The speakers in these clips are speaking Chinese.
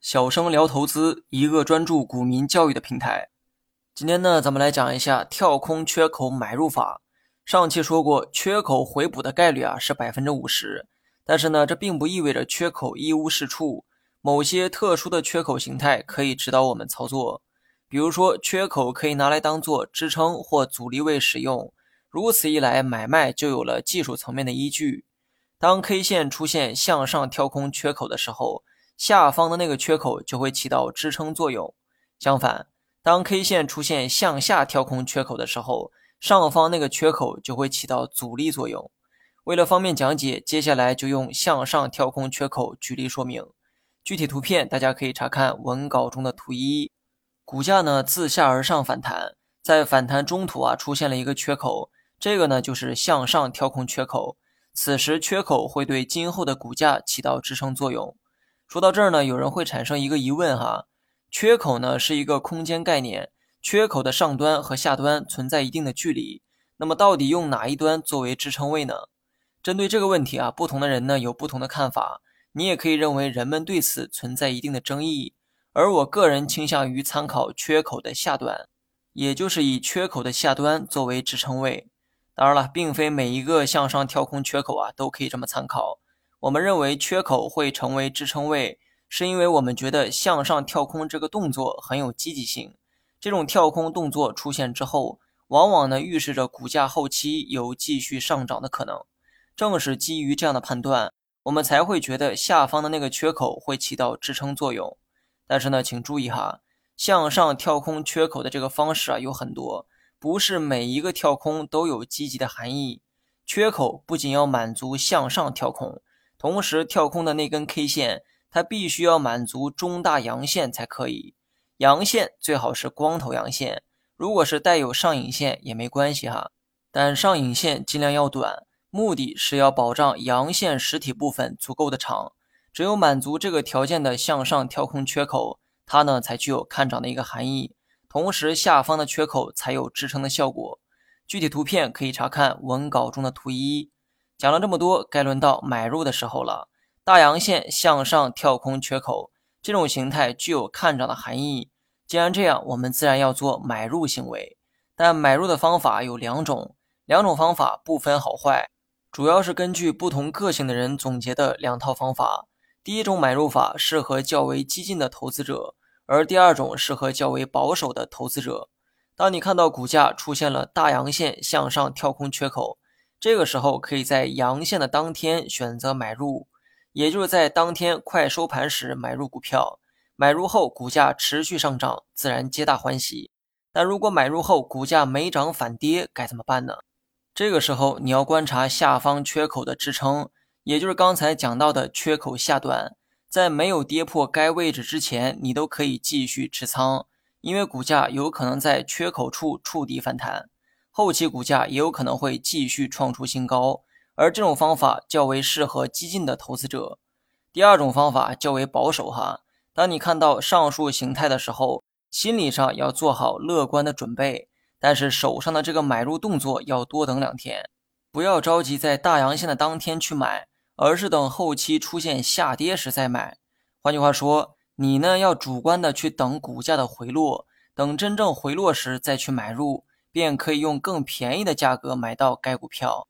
小生聊投资，一个专注股民教育的平台。今天呢，咱们来讲一下跳空缺口买入法。上期说过，缺口回补的概率啊是百分之五十，但是呢，这并不意味着缺口一无是处。某些特殊的缺口形态可以指导我们操作，比如说，缺口可以拿来当做支撑或阻力位使用。如此一来，买卖就有了技术层面的依据。当 K 线出现向上跳空缺口的时候，下方的那个缺口就会起到支撑作用。相反，当 K 线出现向下跳空缺口的时候，上方那个缺口就会起到阻力作用。为了方便讲解，接下来就用向上跳空缺口举例说明。具体图片大家可以查看文稿中的图一。股价呢自下而上反弹，在反弹中途啊出现了一个缺口，这个呢就是向上跳空缺口。此时缺口会对今后的股价起到支撑作用。说到这儿呢，有人会产生一个疑问哈，缺口呢是一个空间概念。缺口的上端和下端存在一定的距离，那么到底用哪一端作为支撑位呢？针对这个问题啊，不同的人呢有不同的看法。你也可以认为人们对此存在一定的争议，而我个人倾向于参考缺口的下端，也就是以缺口的下端作为支撑位。当然了，并非每一个向上跳空缺口啊都可以这么参考。我们认为缺口会成为支撑位，是因为我们觉得向上跳空这个动作很有积极性。这种跳空动作出现之后，往往呢预示着股价后期有继续上涨的可能。正是基于这样的判断，我们才会觉得下方的那个缺口会起到支撑作用。但是呢，请注意哈，向上跳空缺口的这个方式啊有很多，不是每一个跳空都有积极的含义。缺口不仅要满足向上跳空，同时跳空的那根 K 线，它必须要满足中大阳线才可以。阳线最好是光头阳线，如果是带有上影线也没关系哈，但上影线尽量要短，目的是要保障阳线实体部分足够的长。只有满足这个条件的向上跳空缺口，它呢才具有看涨的一个含义，同时下方的缺口才有支撑的效果。具体图片可以查看文稿中的图一。讲了这么多，该轮到买入的时候了。大阳线向上跳空缺口。这种形态具有看涨的含义，既然这样，我们自然要做买入行为。但买入的方法有两种，两种方法不分好坏，主要是根据不同个性的人总结的两套方法。第一种买入法适合较为激进的投资者，而第二种适合较为保守的投资者。当你看到股价出现了大阳线向上跳空缺口，这个时候可以在阳线的当天选择买入。也就是在当天快收盘时买入股票，买入后股价持续上涨，自然皆大欢喜。但如果买入后股价没涨反跌，该怎么办呢？这个时候你要观察下方缺口的支撑，也就是刚才讲到的缺口下端，在没有跌破该位置之前，你都可以继续持仓，因为股价有可能在缺口处触底反弹，后期股价也有可能会继续创出新高。而这种方法较为适合激进的投资者。第二种方法较为保守哈。当你看到上述形态的时候，心理上要做好乐观的准备，但是手上的这个买入动作要多等两天，不要着急在大阳线的当天去买，而是等后期出现下跌时再买。换句话说，你呢要主观的去等股价的回落，等真正回落时再去买入，便可以用更便宜的价格买到该股票。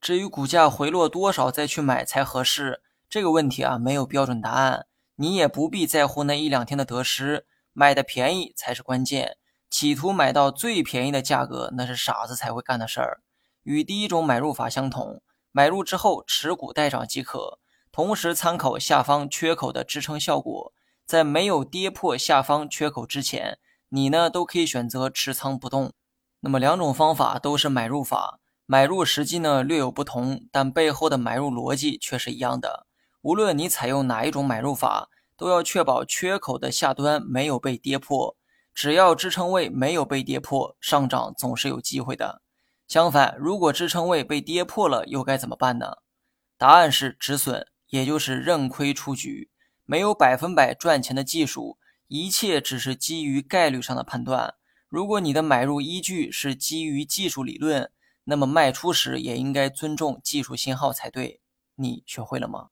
至于股价回落多少再去买才合适，这个问题啊没有标准答案，你也不必在乎那一两天的得失，买的便宜才是关键。企图买到最便宜的价格，那是傻子才会干的事儿。与第一种买入法相同，买入之后持股待涨即可，同时参考下方缺口的支撑效果，在没有跌破下方缺口之前，你呢都可以选择持仓不动。那么两种方法都是买入法。买入时机呢略有不同，但背后的买入逻辑却是一样的。无论你采用哪一种买入法，都要确保缺口的下端没有被跌破。只要支撑位没有被跌破，上涨总是有机会的。相反，如果支撑位被跌破了，又该怎么办呢？答案是止损，也就是认亏出局。没有百分百赚钱的技术，一切只是基于概率上的判断。如果你的买入依据是基于技术理论，那么卖出时也应该尊重技术信号才对，你学会了吗？